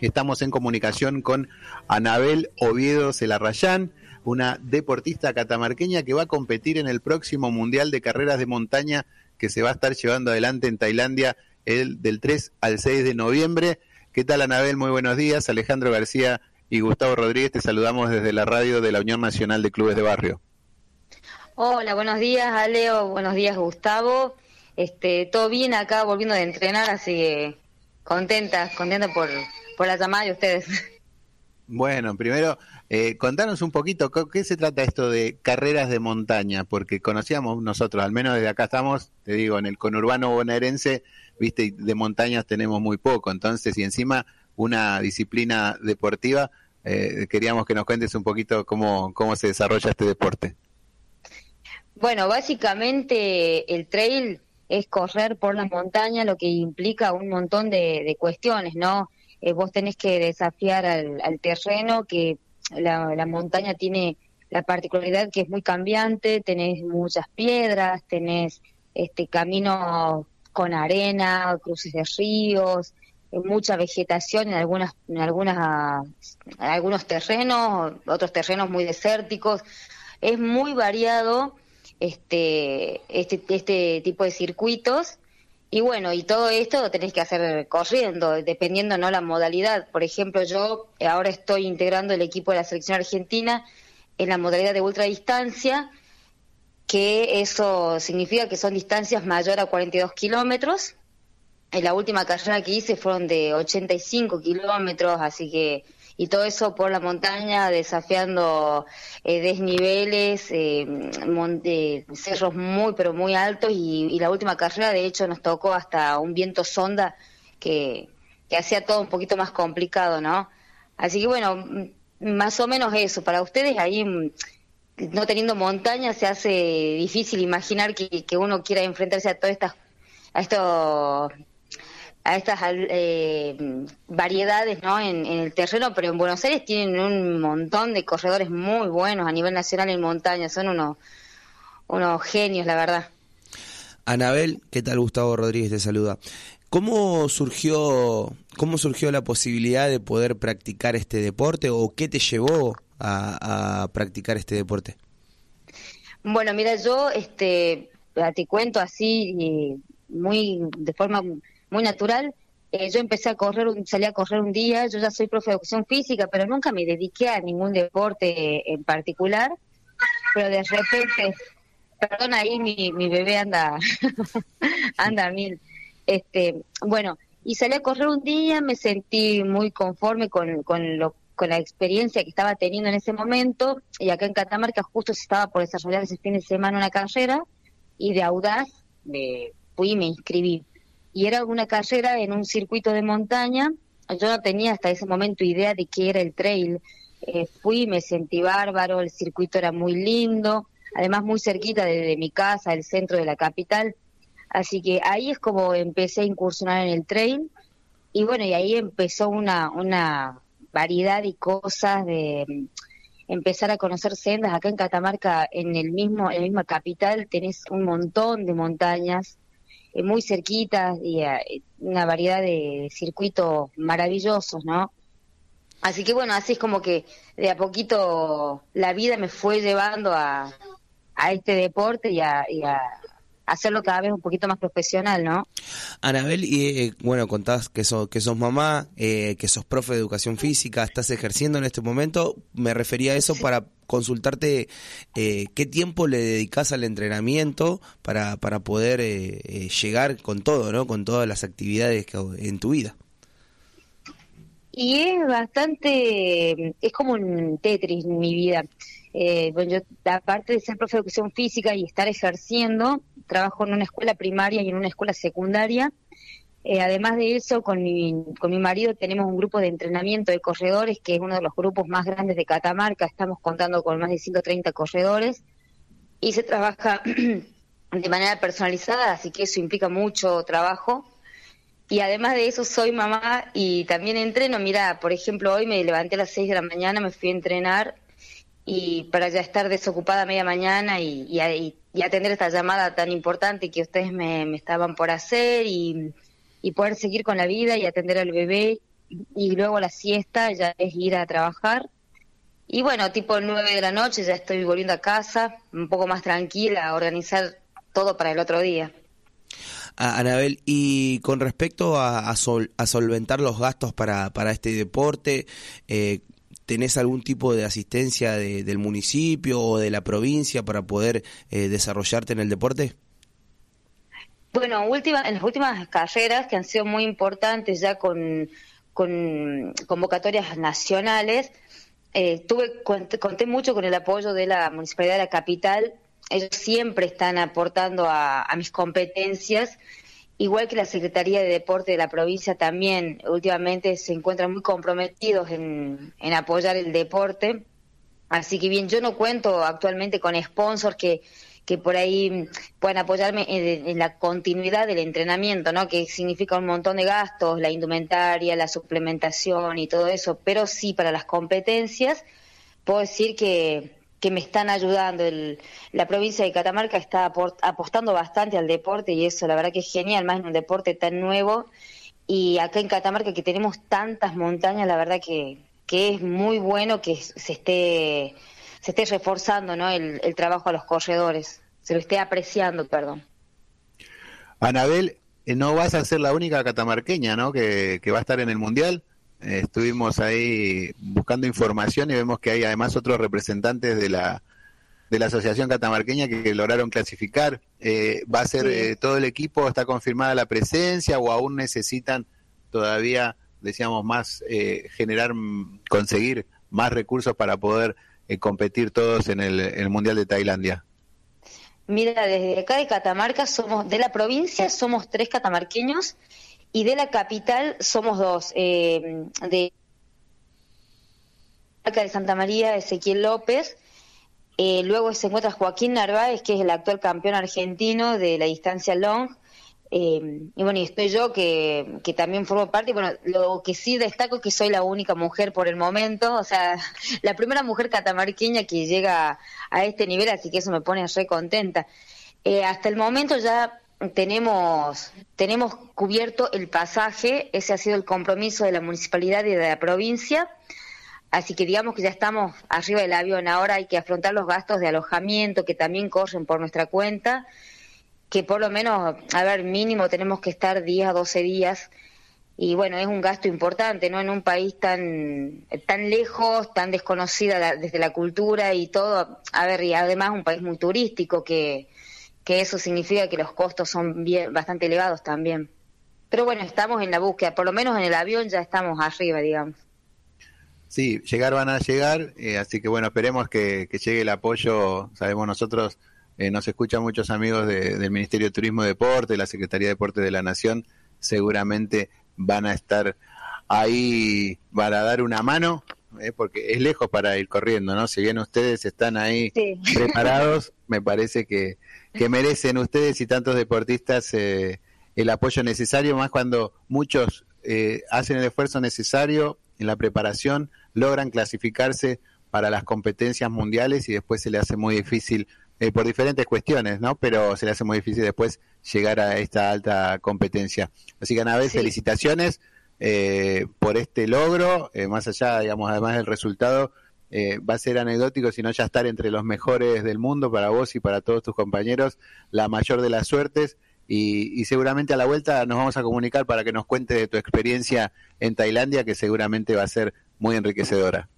Estamos en comunicación con Anabel Oviedo Celarrayán, una deportista catamarqueña que va a competir en el próximo Mundial de Carreras de Montaña que se va a estar llevando adelante en Tailandia el, del 3 al 6 de noviembre. ¿Qué tal Anabel? Muy buenos días. Alejandro García y Gustavo Rodríguez te saludamos desde la radio de la Unión Nacional de Clubes de Barrio. Hola, buenos días Aleo, buenos días Gustavo. Este, todo bien acá volviendo de entrenar, así que contenta, contenta por, por la llamada de ustedes. Bueno, primero, eh, contanos un poquito, ¿qué se trata esto de carreras de montaña? Porque conocíamos nosotros, al menos desde acá estamos, te digo, en el conurbano bonaerense, viste, de montañas tenemos muy poco, entonces, y encima una disciplina deportiva, eh, queríamos que nos cuentes un poquito cómo, cómo se desarrolla este deporte. Bueno, básicamente el trail es correr por la montaña, lo que implica un montón de, cuestiones, ¿no? Eh, vos tenés que desafiar al, terreno, que la, montaña tiene la particularidad que es muy cambiante, tenés muchas piedras, tenés este camino con arena, cruces de ríos, eh, mucha vegetación en algunas en algunas en algunos terrenos, otros terrenos muy desérticos. Es muy variado este, este, este tipo de circuitos. Y bueno, y todo esto lo tenés que hacer corriendo, dependiendo no la modalidad. Por ejemplo, yo ahora estoy integrando el equipo de la selección argentina en la modalidad de ultradistancia, que eso significa que son distancias mayor a 42 kilómetros. En la última carrera que hice fueron de 85 kilómetros, así que y todo eso por la montaña, desafiando eh, desniveles, eh, cerros muy, pero muy altos, y, la última carrera, de hecho, nos tocó hasta un viento sonda que, que hacía todo un poquito más complicado, ¿no? Así que bueno, más o menos eso. Para ustedes ahí, no teniendo montaña, se hace difícil imaginar que, que uno quiera enfrentarse a todas estas a estos a estas eh, variedades ¿no? En, el terreno, pero en Buenos Aires tienen un montón de corredores muy buenos a nivel nacional en montaña, son unos, unos genios, la verdad. Anabel, ¿qué tal? Gustavo Rodríguez te saluda. ¿Cómo surgió, ¿Cómo surgió la posibilidad de poder practicar este deporte o qué te llevó a, practicar este deporte? Bueno, mira, yo este, te cuento así, muy de forma muy natural. Eh, yo empecé a correr, salí a correr un día, yo ya soy profe de educación física, pero nunca me dediqué a ningún deporte en particular, pero de repente, perdón, ahí mi, mi bebé anda, anda a mil. Este, bueno, y salí a correr un día, me sentí muy conforme con, con, lo, con la experiencia que estaba teniendo en ese momento, y acá en Catamarca justo se estaba por desarrollar ese fin de semana una carrera, y de audaz me fui y me inscribí y era una carrera en un circuito de montaña. Yo no tenía hasta ese momento idea de qué era el trail. Eh, fui, me sentí bárbaro, el circuito era muy lindo, además muy cerquita de, mi casa, el centro de la capital. Así que ahí es como empecé a incursionar en el trail y bueno, y ahí empezó una, una variedad de cosas de mm, empezar a conocer sendas. Acá en Catamarca, en el mismo, en la misma capital, tenés un montón de montañas muy cerquitas y eh, una variedad de circuitos maravillosos, ¿no? Así que bueno, así es como que de a poquito la vida me fue llevando a, a este deporte y a, y a hacerlo cada vez un poquito más profesional, ¿no? Anabel, y eh, bueno, contás que, sos que sos mamá, eh, que sos profe de educación física, estás ejerciendo en este momento. Me refería a eso para consultarte eh, qué tiempo le dedicas al entrenamiento para, para poder llegar con todo, ¿no? Con todas las actividades que, en tu vida. Y es bastante, es como un Tetris en mi vida. Bueno, yo, aparte de ser profe de educación física y estar ejerciendo, trabajo en una escuela primaria y en una escuela secundaria. Eh, además de eso, con mi, con mi marido tenemos un grupo de entrenamiento de corredores, que es uno de los grupos más grandes de Catamarca. Estamos contando con más de 130 corredores y se trabaja de manera personalizada, así que eso implica mucho trabajo. Y además de eso, soy mamá y también entreno. Mira, por ejemplo, hoy me levanté a las 6 de la mañana, me fui a entrenar y para ya estar desocupada media mañana y, y, atender esta llamada tan importante que ustedes me, estaban por hacer y, poder seguir con la vida y atender al bebé y luego la siesta ya es ir a trabajar. Y bueno, tipo nueve de la noche ya estoy volviendo a casa, un poco más tranquila, a organizar todo para el otro día. Anabel, y con respecto a, a, solventar los gastos para, para este deporte, eh, ¿tenés algún tipo de asistencia del municipio o de la provincia para poder eh, desarrollarte en el deporte? Bueno, última, en las últimas carreras que han sido muy importantes ya con, con convocatorias nacionales, eh, tuve conté mucho con el apoyo de la Municipalidad de la Capital ellos siempre están aportando a, mis competencias, igual que la Secretaría de Deporte de la provincia también últimamente se encuentran muy comprometidos en, apoyar el deporte. Así que bien, yo no cuento actualmente con sponsors que, que por ahí puedan apoyarme en, en, la continuidad del entrenamiento, ¿no? Que significa un montón de gastos, la indumentaria, la suplementación y todo eso, pero sí para las competencias puedo decir que, que me están ayudando. El, la provincia de Catamarca está apostando bastante al deporte y eso la verdad que es genial, más en un deporte tan nuevo. Y acá en Catamarca que tenemos tantas montañas, la verdad que, que es muy bueno que se esté, se esté reforzando ¿no? el, el trabajo a los corredores, se lo esté apreciando, perdón. Anabel, eh, no vas a ser la única catamarqueña ¿no? que, que va a estar en el Mundial estuvimos ahí buscando información y vemos que hay además otros representantes de la de la Asociación Catamarqueña que lograron clasificar. Eh, ¿Va a ser eh, todo el equipo? ¿Está confirmada la presencia o aún necesitan todavía, decíamos, más eh, generar, conseguir más recursos para poder competir todos en el, el Mundial de Tailandia? Mira, desde acá de Catamarca somos, de la provincia somos tres catamarqueños y de la capital somos dos, eh, de de Santa María, Ezequiel López, eh, luego se encuentra Joaquín Narváez, que es el actual campeón argentino de la distancia long, eh, y bueno, y estoy yo que, que también formo parte, bueno, lo que sí destaco es que soy la única mujer por el momento, o sea, la primera mujer catamarqueña que llega a este nivel, así que eso me pone re contenta. Eh, hasta el momento ya tenemos, tenemos cubierto el pasaje, ese ha sido el compromiso de la municipalidad y de la provincia, así que digamos que ya estamos arriba del avión, ahora hay que afrontar los gastos de alojamiento que también corren por nuestra cuenta, que por lo menos, a ver, mínimo tenemos que estar 10 a 12 días, y bueno, es un gasto importante, ¿no? En un país tan, tan lejos, tan desconocida desde la cultura y todo, a ver, y además un país muy turístico que que eso significa que los costos son bastante elevados también. Pero bueno, estamos en la búsqueda, por lo menos en el avión ya estamos arriba, digamos. Sí, llegar van a llegar, eh, así que bueno, esperemos que, llegue el apoyo. Sabemos nosotros, eh, nos escuchan muchos amigos del Ministerio de Turismo y Deporte, de la Secretaría de Deporte de la Nación, seguramente van a estar ahí para dar una mano, eh, porque es lejos para ir corriendo, ¿no? Si bien ustedes están ahí preparados, me parece que, que merecen ustedes y tantos deportistas eh, el apoyo necesario, más cuando muchos eh, hacen el esfuerzo necesario en la preparación, logran clasificarse para las competencias mundiales y después se le hace muy difícil, eh, por diferentes cuestiones, ¿no? Pero se le hace muy difícil después llegar a esta alta competencia. Así que, vez felicitaciones por este logro, más allá, digamos, además del resultado, eh, va a ser anecdótico, sino ya estar entre los mejores del mundo para vos y para todos tus compañeros, la mayor de las suertes. Y, seguramente a la vuelta nos vamos a comunicar para que nos cuente de tu experiencia en Tailandia, que seguramente va a ser muy enriquecedora.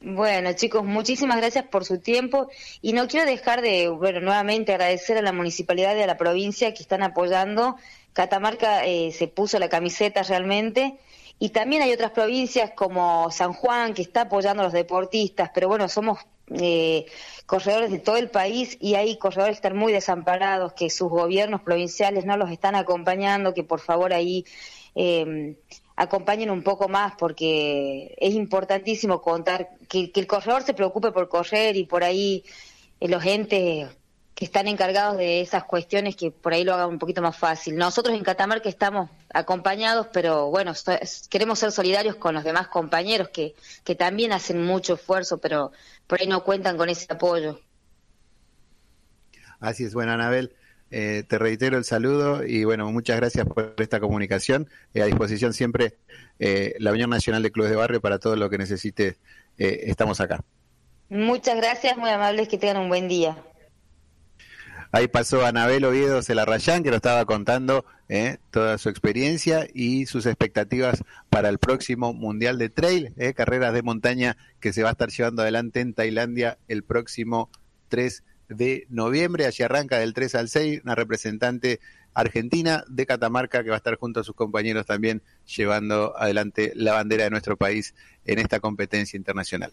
Bueno, chicos, muchísimas gracias por su tiempo y no quiero dejar de, bueno, nuevamente agradecer a la municipalidad y a la provincia que están apoyando. Catamarca eh, se puso la camiseta realmente. Y también hay otras provincias como San Juan que está apoyando a los deportistas, pero bueno, somos eh, corredores de todo el país y hay corredores que están muy desamparados, que sus gobiernos provinciales no los están acompañando, que por favor ahí eh, acompañen un poco más porque es importantísimo contar que, el corredor se preocupe por correr y por ahí eh, los entes que están encargados de esas cuestiones que por ahí lo hagan un poquito más fácil. Nosotros en Catamarca estamos acompañados, pero bueno, queremos ser solidarios con los demás compañeros que, que también hacen mucho esfuerzo, pero por ahí no cuentan con ese apoyo. Así es, bueno, Anabel, eh, te reitero el saludo y bueno, muchas gracias por esta comunicación. a disposición siempre la Unión Nacional de Clubes de Barrio para todo lo que necesite. estamos acá. Muchas gracias, muy amables, que tengan un buen día. Ahí pasó Anabel Oviedo Celarrayán, que nos estaba contando eh, toda su experiencia y sus expectativas para el próximo Mundial de Trail, eh, carreras de montaña que se va a estar llevando adelante en Tailandia el próximo 3 de noviembre. Allí arranca del 3 al 6 una representante argentina de Catamarca que va a estar junto a sus compañeros también llevando adelante la bandera de nuestro país en esta competencia internacional.